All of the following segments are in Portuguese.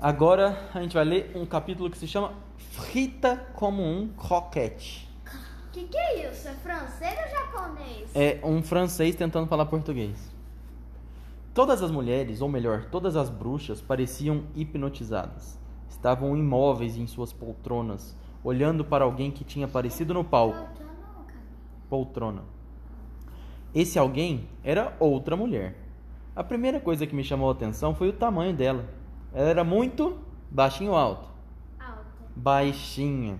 Agora a gente vai ler um capítulo que se chama Frita como um croquete. Que que é isso? É francês ou japonês? É um francês tentando falar português. Todas as mulheres, ou melhor, todas as bruxas, pareciam hipnotizadas. Estavam imóveis em suas poltronas, olhando para alguém que tinha aparecido no palco. Poltrona. Esse alguém era outra mulher. A primeira coisa que me chamou a atenção foi o tamanho dela. Ela era muito baixinho ou alto? Alta. Baixinha.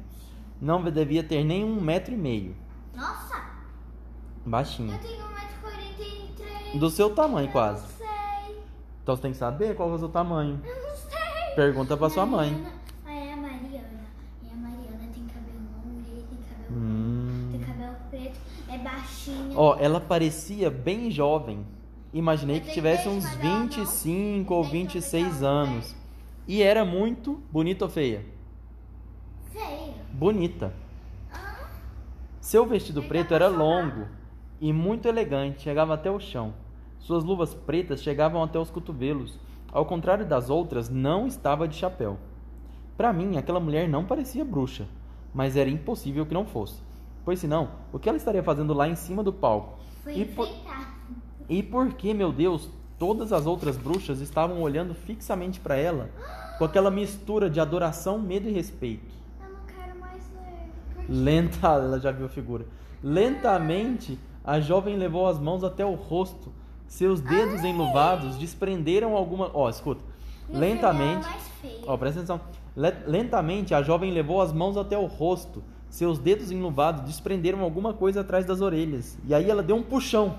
Não devia ter nem um metro e meio. Nossa! Baixinha. Eu tenho 1,43m. Do seu tamanho, quase. Não sei. Então você tem que saber qual é o seu tamanho. Eu não sei. Pergunta pra sua mãe. Mariana- é a Mariana. E a Mariana tem cabelo longo, tem cabelo Hum. Tem cabelo preto, é baixinha. Ó, ela parecia bem jovem. Imaginei que tivesse uns mas ela não- 25 ou Beijo, mas 26 ela não anos. E era muito bonita ou feia? Feia. Bonita. Ah, Seu vestido preto tá era longo e muito elegante, chegava até o chão. Suas luvas pretas chegavam até os cotovelos. Ao contrário das outras, não estava de chapéu. Para mim, aquela mulher não parecia bruxa, mas era impossível que não fosse. Pois senão, o que ela estaria fazendo lá em cima do palco? foi E enfeitado. E por que, meu Deus, todas as outras bruxas estavam olhando fixamente para ela, com aquela mistura de adoração, medo e respeito? Eu não quero mais ler. Lenta, ela já viu a figura. Lentamente, a jovem levou as mãos até o rosto. Seus dedos enluvados desprenderam alguma. Ó, escuta. No Lentamente. é. Ó, presta atenção. Le- Lentamente, a jovem levou as mãos até o rosto. Seus dedos enluvados desprenderam alguma coisa atrás das orelhas. E aí ela deu um puxão.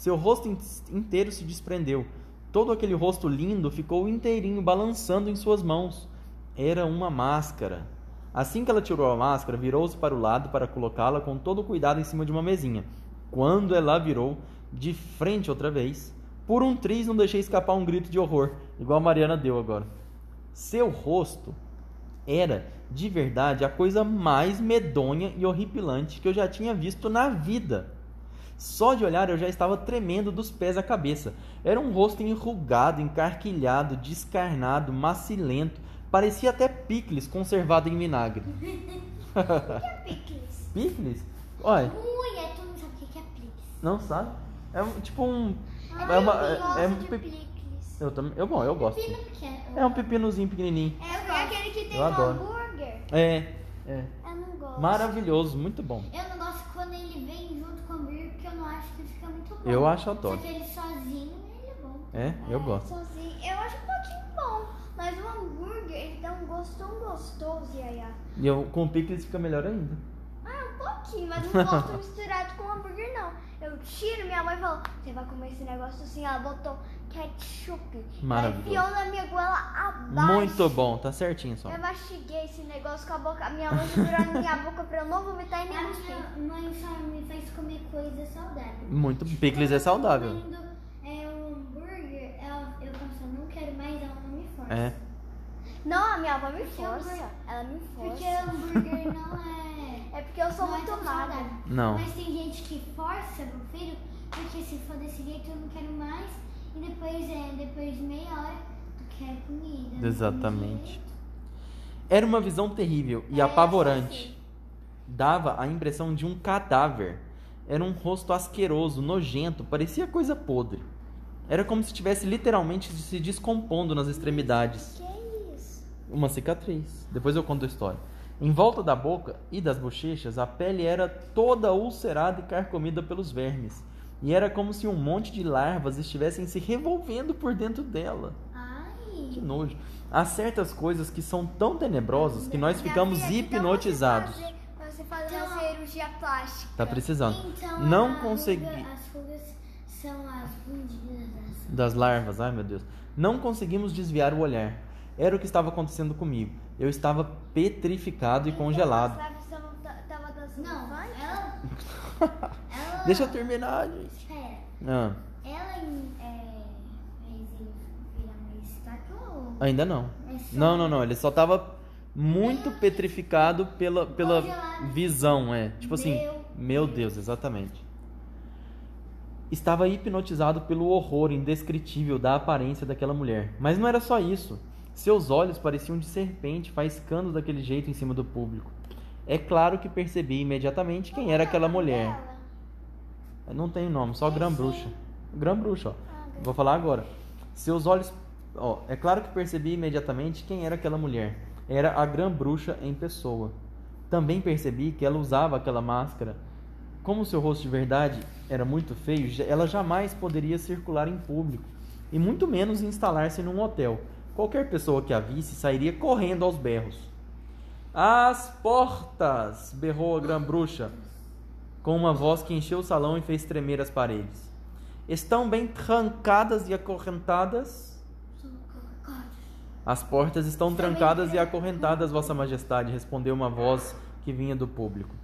Seu rosto in- inteiro se desprendeu. Todo aquele rosto lindo ficou inteirinho balançando em suas mãos. Era uma máscara. Assim que ela tirou a máscara, virou-se para o lado para colocá-la com todo cuidado em cima de uma mesinha. Quando ela virou de frente outra vez, por um triz não deixei escapar um grito de horror, igual a Mariana deu agora. Seu rosto era, de verdade, a coisa mais medonha e horripilante que eu já tinha visto na vida. Só de olhar eu já estava tremendo dos pés à cabeça. Era um rosto enrugado, encarquilhado, descarnado, macilento. Parecia até picles conservado em vinagre. O que é picles? Picles? Olha, Ui, é, tu não sabe o que é picles. não sabe? É um- tipo um. Ah, É uma. eu É, gosto é um picles. Eu também. Eu, bom, eu gosto. Pepino pequeno. É um pepinozinho pequenininho. É, é aquele que tem Eu no adoro. hambúrguer. É, é. Eu não gosto. Maravilhoso, muito bom. Eu não gosto quando ele vem junto com o hambúrguer, porque eu não acho que fica muito bom. Eu acho adoro. Só que ele sozinho, ele é bom. É, eu gosto. Sozinho, eu acho um pouquinho bom. Mas o hambúrguer, ele dá um gosto tão gostoso, Yaya. E eu, com picles fica melhor ainda. Ah, um pouquinho, mas não gosto misturado com hambúrguer, não. Eu tiro, minha mãe falou, você vai comer esse negócio assim, ela botou ketchup. Maravilhoso. Enfiou na minha goela abaixo. Muito bom, tá certinho só. Eu mastiguei esse negócio com a boca. A minha mãe segurou na minha boca pra eu não vomitar e nem A minha mãe só me faz comer coisa saudável. Muito. Picles é saudável. Quando é o hambúrguer, ela, eu penso, não quero mais, ela não me força. É. Não, a minha avó me Porque força. hambúrguer- Ela me força. Porque hambúrguer não é. É porque eu sou não é muito tão magra. saudável. Não. Mas tem gente que força meu filho, porque se for desse jeito eu não quero mais. E depois, é, depois de meia hora, tu quer comida. tem Exatamente. Era uma visão terrível e É, apavorante. Dava a impressão de um cadáver. Era um rosto asqueroso, nojento, parecia coisa podre. Era como se estivesse literalmente se descompondo nas extremidades. Que é isso? Uma cicatriz. Depois eu conto a história. Em volta da boca e das bochechas, a pele era toda ulcerada e carcomida pelos vermes. E era como se um monte de larvas estivessem se revolvendo por dentro dela. Ai. Que nojo. Há certas coisas que são tão tenebrosas que nós ficamos filha, dá hipnotizados. Você fazer, você fazer Então- uma cirurgia plástica. Tá precisando. Então, Não consegui. as rugas são as bundinhas das Das larvas, ai meu Deus. Não conseguimos desviar o olhar. Era o que estava acontecendo comigo. Eu estava petrificado e congelado. Sabe se eu não ta- tava dançando Não, ela. Deixa eu terminar, gente. Espera. Ah, Ela é, virar uma estátua ainda não. é só Não, não, não. Ele só estava muito petrificado pela, pela Congelado. visão, é. Tipo assim, Meu meu Deus, exatamente. Estava hipnotizado pelo horror indescritível da aparência daquela mulher. Mas não era só isso. Seus olhos pareciam de serpente, faiscando daquele jeito em cima do público. É claro que percebi imediatamente quem era aquela mulher. Não tem nome, só Grã Bruxa. Grã Bruxa, ó. Vou falar agora. Seus olhos. Ó, é claro que percebi imediatamente quem era aquela mulher. Era a Grã Bruxa em pessoa. Também percebi que ela usava aquela máscara. Como seu rosto de verdade era muito feio, ela jamais poderia circular em público e muito menos instalar-se num hotel. Qualquer pessoa que a visse sairia correndo aos berros. As portas! berrou a Grã Bruxa, com uma voz que encheu o salão e fez tremer as paredes. Estão bem trancadas e acorrentadas? As portas estão trancadas e acorrentadas, Vossa Majestade, respondeu uma voz que vinha do público.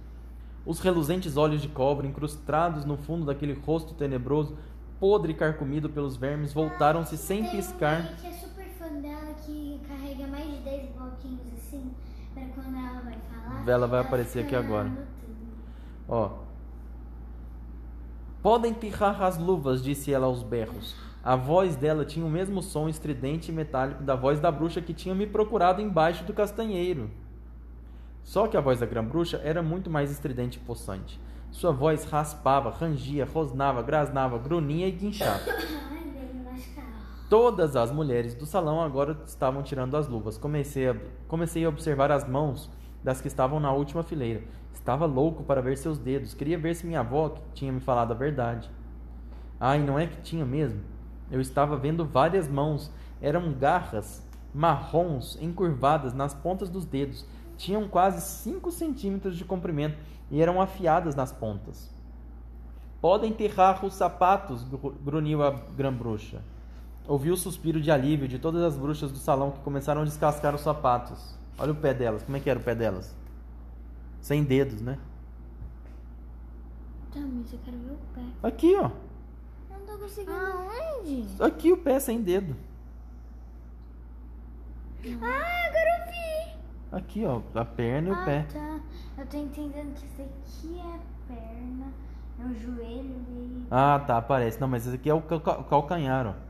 Os reluzentes olhos de cobre, incrustados no fundo daquele rosto tenebroso, podre e carcomido pelos vermes, voltaram-se sem piscar. Uma que é super fã dela que carrega mais de 10 bloquinhos assim, pra quando ela vai falar. Ela vai aparecer aqui agora. Ó. Podem tirar as luvas, disse ela aos berros. A voz dela tinha o mesmo som estridente e metálico da voz da bruxa que tinha me procurado embaixo do castanheiro. Só que a voz da grã-bruxa era muito mais estridente e possante. Sua voz raspava, rangia, rosnava, grasnava, grunhia e guinchava. Todas as mulheres do salão agora estavam tirando as luvas. Comecei a, comecei a observar as mãos das que estavam na última fileira. Estava louco para ver seus dedos. Queria ver se minha avó tinha me falado a verdade. Ai, não é que tinha mesmo? Eu estava vendo várias mãos. Eram garras marrons encurvadas nas pontas dos dedos. Tinham quase 5 centímetros de comprimento e eram afiadas nas pontas. Podem enterrar os sapatos, gru- grunhiu a grã-bruxa. Ouvi o suspiro de alívio de todas as bruxas do salão que começaram a descascar os sapatos. Olha o pé delas, como é que era o pé delas? Sem dedos, né? Tá, mas eu quero ver o pé. Aqui, ó. Não tô conseguindo. Aonde? Aqui o pé sem dedo. Ah, agora eu vi. Aqui, ó, a perna e o ah, pé. tá. Eu tô entendendo que isso aqui é a perna, é o joelho dele. Ah, tá, aparece. Não, mas esse aqui é o o calcanhar, ó.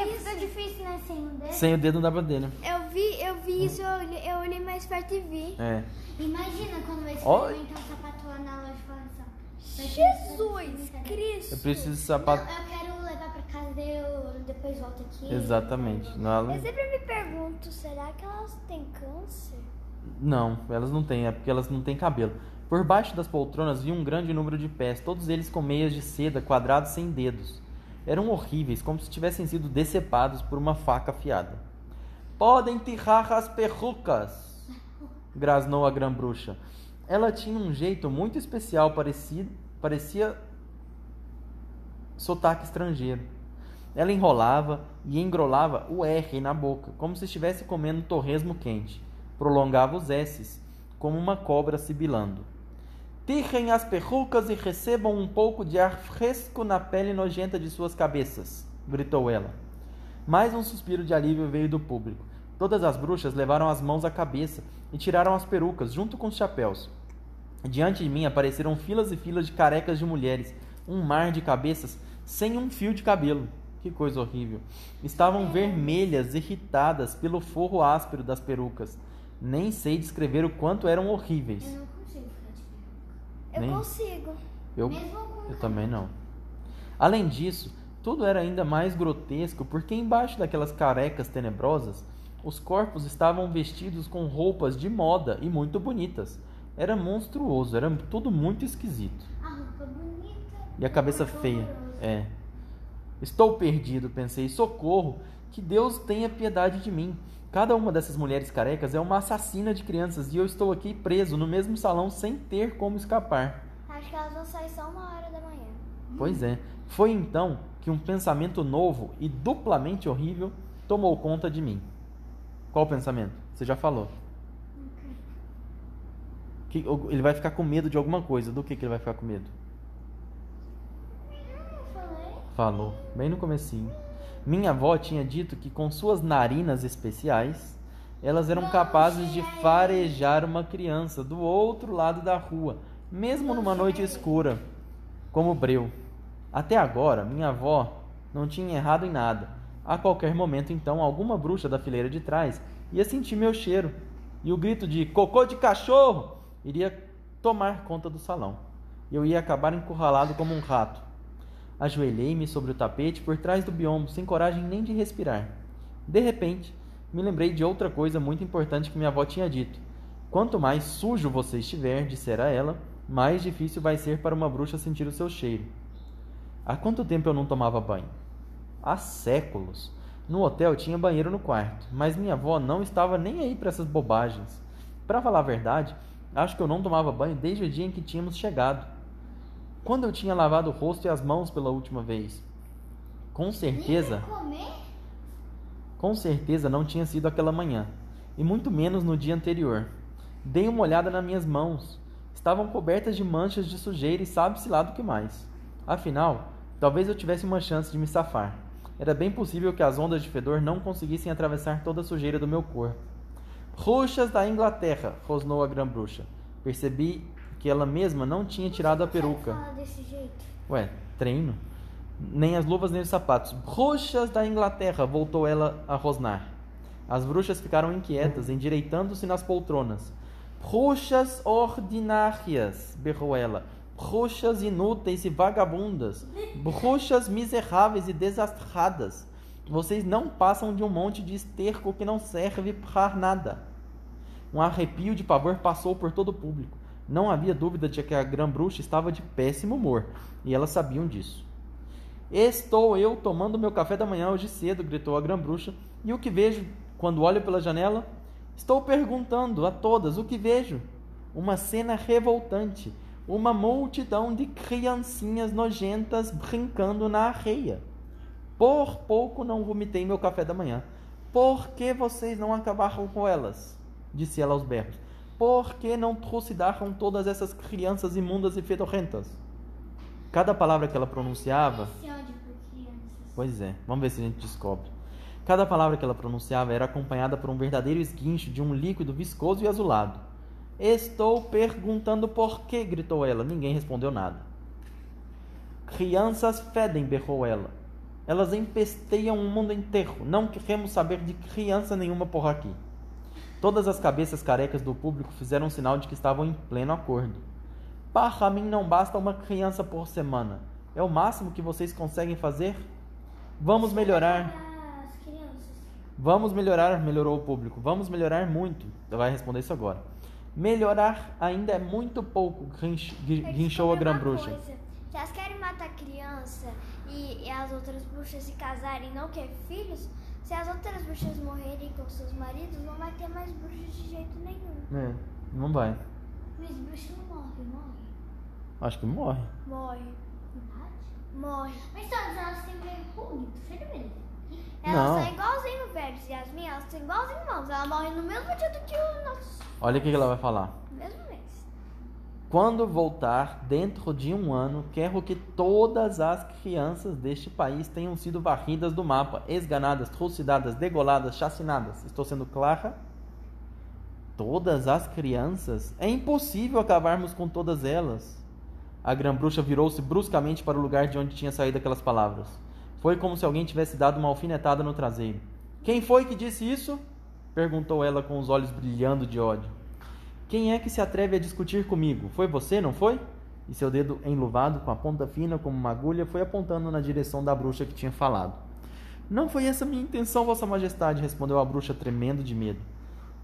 É difícil, né, sem o dedo. Sem o dedo não dá pra ver, né? Eu vi, eu vi isso, eu olhei, eu olhei mais perto e vi. É. Imagina quando vai experimentar um sapato lá na loja e assim, ter- Jesus Cristo. Eu preciso de Não, sapato. eu quero levar pra casa eu depois volto aqui. Exatamente. Não, ela- Eu sempre me pergunto, será que elas têm câncer? Não, elas não têm, é porque elas não têm cabelo. Por baixo das poltronas vi um grande número de pés, todos eles com meias de seda quadrados sem dedos. Eram horríveis, como se tivessem sido decepados por uma faca afiada. Podem tirar as perrucas, grasnou a grã-bruxa. Ela tinha um jeito muito especial, parecia, parecia sotaque estrangeiro. Ela enrolava e engrolava o R na boca, como se estivesse comendo torresmo quente. Prolongava os S's, como uma cobra sibilando. Tirem as perrucas e recebam um pouco de ar fresco na pele nojenta de suas cabeças, gritou ela. Mais um suspiro de alívio veio do público. Todas as bruxas levaram as mãos à cabeça e tiraram as perucas, junto com os chapéus. Diante de mim apareceram filas e filas de carecas de mulheres, um mar de cabeças sem um fio de cabelo. Que coisa horrível. Estavam vermelhas, irritadas pelo forro áspero das perucas. Nem sei descrever o quanto eram horríveis. Eu não consigo ficar de peruca. Eu Nem- consigo. Eu, eu também não. Além disso, tudo era ainda mais grotesco porque embaixo daquelas carecas tenebrosas, os corpos estavam vestidos com roupas de moda e muito bonitas. Era monstruoso, era tudo muito esquisito. a roupa bonita. E a cabeça feia. horroroso. É. Estou perdido, pensei. Socorro! Que Deus tenha piedade de mim. Cada uma dessas mulheres carecas é uma assassina de crianças e eu estou aqui preso no mesmo salão sem ter como escapar. Acho que elas vão sair só uma hora da manhã. Pois é. Foi então que um pensamento novo e duplamente horrível tomou conta de mim. Qual pensamento? Você já falou. Que, ele vai ficar com medo de alguma coisa. Do que, que ele vai ficar com medo? Não falei. Falou, bem no comecinho. Minha avó tinha dito que com suas narinas especiais, elas eram capazes de farejar uma criança do outro lado da rua, mesmo numa noite escura, como breu. Até agora, minha avó não tinha errado em nada. A qualquer momento, então, alguma bruxa da fileira de trás ia sentir meu cheiro e o grito de cocô de cachorro iria tomar conta do salão. Eu ia acabar encurralado como um rato. Ajoelhei-me sobre o tapete por trás do biombo, sem coragem nem de respirar. De repente, me lembrei de outra coisa muito importante que minha avó tinha dito. Quanto mais sujo você estiver, dissera ela, mais difícil vai ser para uma bruxa sentir o seu cheiro. Há quanto tempo eu não tomava banho? Há séculos. No hotel tinha banheiro no quarto, mas minha avó não estava nem aí para essas bobagens. Para falar a verdade, acho que eu não tomava banho desde o dia em que tínhamos chegado. Quando eu tinha lavado o rosto e as mãos pela última vez? Com certeza. Com certeza não tinha sido aquela manhã, e muito menos no dia anterior. Dei uma olhada nas minhas mãos. Estavam cobertas de manchas de sujeira e sabe-se lá do que mais. Afinal, talvez eu tivesse uma chance de me safar. Era bem possível que as ondas de fedor não conseguissem atravessar toda a sujeira do meu corpo. Bruxas da Inglaterra, rosnou a grã-bruxa. Percebi que ela mesma não tinha tirado a peruca. Desse jeito. Ué, treino? Nem as luvas nem os sapatos. Bruxas da Inglaterra, voltou ela a rosnar. As bruxas ficaram inquietas, endireitando-se nas poltronas. Bruxas ordinárias, berrou ela. Bruxas inúteis e vagabundas. Bruxas miseráveis e desastradas. Vocês não passam de um monte de esterco que não serve para nada. Um arrepio de pavor passou por todo o público. Não havia dúvida de que a grã-bruxa estava de péssimo humor, e elas sabiam disso. Estou eu tomando meu café da manhã hoje cedo, gritou a grã-bruxa, e o que vejo quando olho pela janela? Estou perguntando a todas o que vejo. Uma cena revoltante, uma multidão de criancinhas nojentas brincando na areia. Por pouco não vomitei meu café da manhã. Por que vocês não acabaram com elas? Disse ela aos berros. Por que não trucidaram todas essas crianças imundas e fedorrentas? Cada palavra que ela pronunciava. Crianças. Pois é, vamos ver se a gente descobre. Cada palavra que ela pronunciava era acompanhada por um verdadeiro esguincho de um líquido viscoso e azulado. Estou perguntando por que, gritou ela. Ninguém respondeu nada. Crianças fedem, berrou ela. Elas empesteiam o mundo inteiro. Não queremos saber de criança nenhuma por aqui. Todas as cabeças carecas do público fizeram um sinal de que estavam em pleno acordo. Para mim não basta uma criança por semana. É o máximo que vocês conseguem fazer? Vamos melhorar. Vamos melhorar, melhorou o público. Vamos melhorar muito. Vai responder isso agora. Melhorar ainda é muito pouco, guinchou a grã-bruxa. coisa. Se elas querem matar criança e, e as outras bruxas se casarem e não querem filhos, se as outras bruxas morrerem com seus maridos, não vai ter mais bruxas de jeito nenhum. É, não vai. Mas bruxa não morre, morre. Acho que morre. Morre. Verdade? Morre. Mas todas elas têm meio bonito, firmeza. Elas Não. são igualzinho velhos. E as minhas, elas são igualzinho irmãos. Ela morre no mesmo dia do que o nosso. Olha o que ela vai falar. Mesmo. Quando voltar dentro de um ano, quero que todas as crianças deste país tenham sido varridas do mapa, esganadas, trucidadas, degoladas, chacinadas. Estou sendo clara? Todas as crianças? É impossível acabarmos com todas elas. A grã-bruxa virou-se bruscamente para o lugar de onde tinha saído aquelas palavras. Foi como se alguém tivesse dado uma alfinetada no traseiro. Quem foi que disse isso? perguntou ela com os olhos brilhando de ódio. Quem é que se atreve a discutir comigo? Foi você, não foi? E seu dedo enluvado, com a ponta fina como uma agulha, foi apontando na direção da bruxa que tinha falado. Não foi essa minha intenção, Vossa Majestade, respondeu a bruxa tremendo de medo.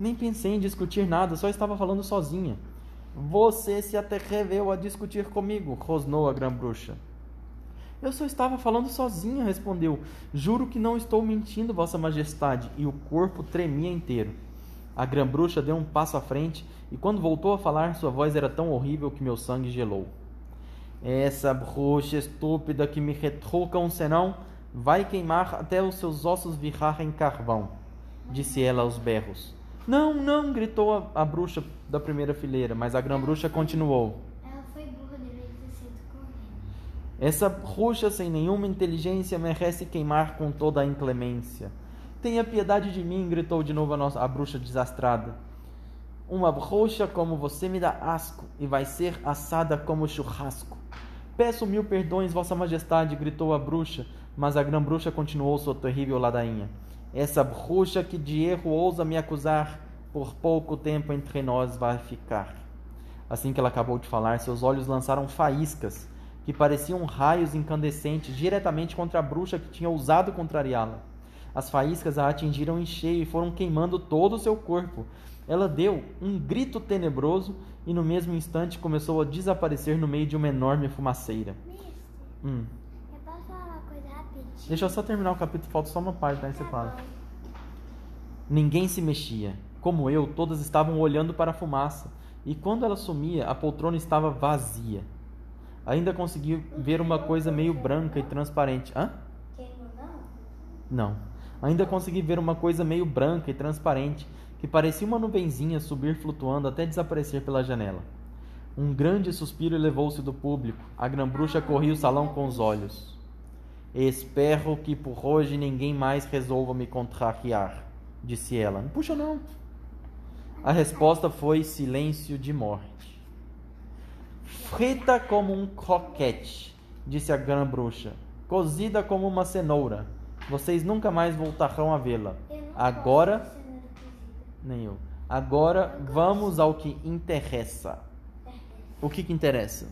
Nem pensei em discutir nada, só estava falando sozinha. Você se atreveu a discutir comigo, rosnou a grã-bruxa. Eu só estava falando sozinha, respondeu. Juro que não estou mentindo, Vossa Majestade, e o corpo tremia inteiro. A grã-bruxa deu um passo à frente e, quando voltou a falar, sua voz era tão horrível que meu sangue gelou. Essa bruxa estúpida que me retruca um senão vai queimar até os seus ossos virarem carvão, disse ela aos berros. Não, não, gritou a, a bruxa da primeira fileira, mas a grã-bruxa continuou. Essa bruxa sem nenhuma inteligência merece queimar com toda a inclemência. Tenha piedade de mim, gritou de novo a, nossa, a bruxa desastrada. Uma bruxa como você me dá asco e vai ser assada como churrasco. Peço mil perdões, Vossa Majestade, gritou a bruxa, Mas a grã-bruxa continuou sua terrível ladainha. Essa bruxa que de erro ousa me acusar, por pouco tempo entre nós vai ficar. Assim que ela acabou de falar, seus olhos lançaram faíscas, que pareciam raios incandescentes diretamente contra a bruxa que tinha ousado contrariá-la. As faíscas a atingiram em cheio e foram queimando todo o seu corpo. Ela deu um grito tenebroso e no mesmo instante começou a desaparecer no meio de uma enorme fumaceira. Mestre, Hum. eu posso falar uma coisa rapidinho? Deixa eu só terminar o capítulo, falta só uma página, aí você Tá fala. Ninguém se mexia. Como eu, todas estavam olhando para a fumaça. E quando ela sumia, a poltrona estava vazia. Ainda consegui ver uma coisa meio branca e transparente. Hã? Queimou não? Ainda consegui ver uma coisa meio branca e transparente que parecia uma nuvenzinha subir flutuando até desaparecer pela janela. Um grande suspiro elevou-se do público. A grã-bruxa corria o salão com os olhos. Espero que por hoje ninguém mais resolva me contrariar, disse ela. Não puxa não. A resposta foi silêncio de morte. Frita como um croquete, disse a grã-bruxa. Cozida como uma cenoura. Vocês nunca mais voltarão a vê-la. Agora, nem eu. Agora vamos ao que interessa. O que que interessa?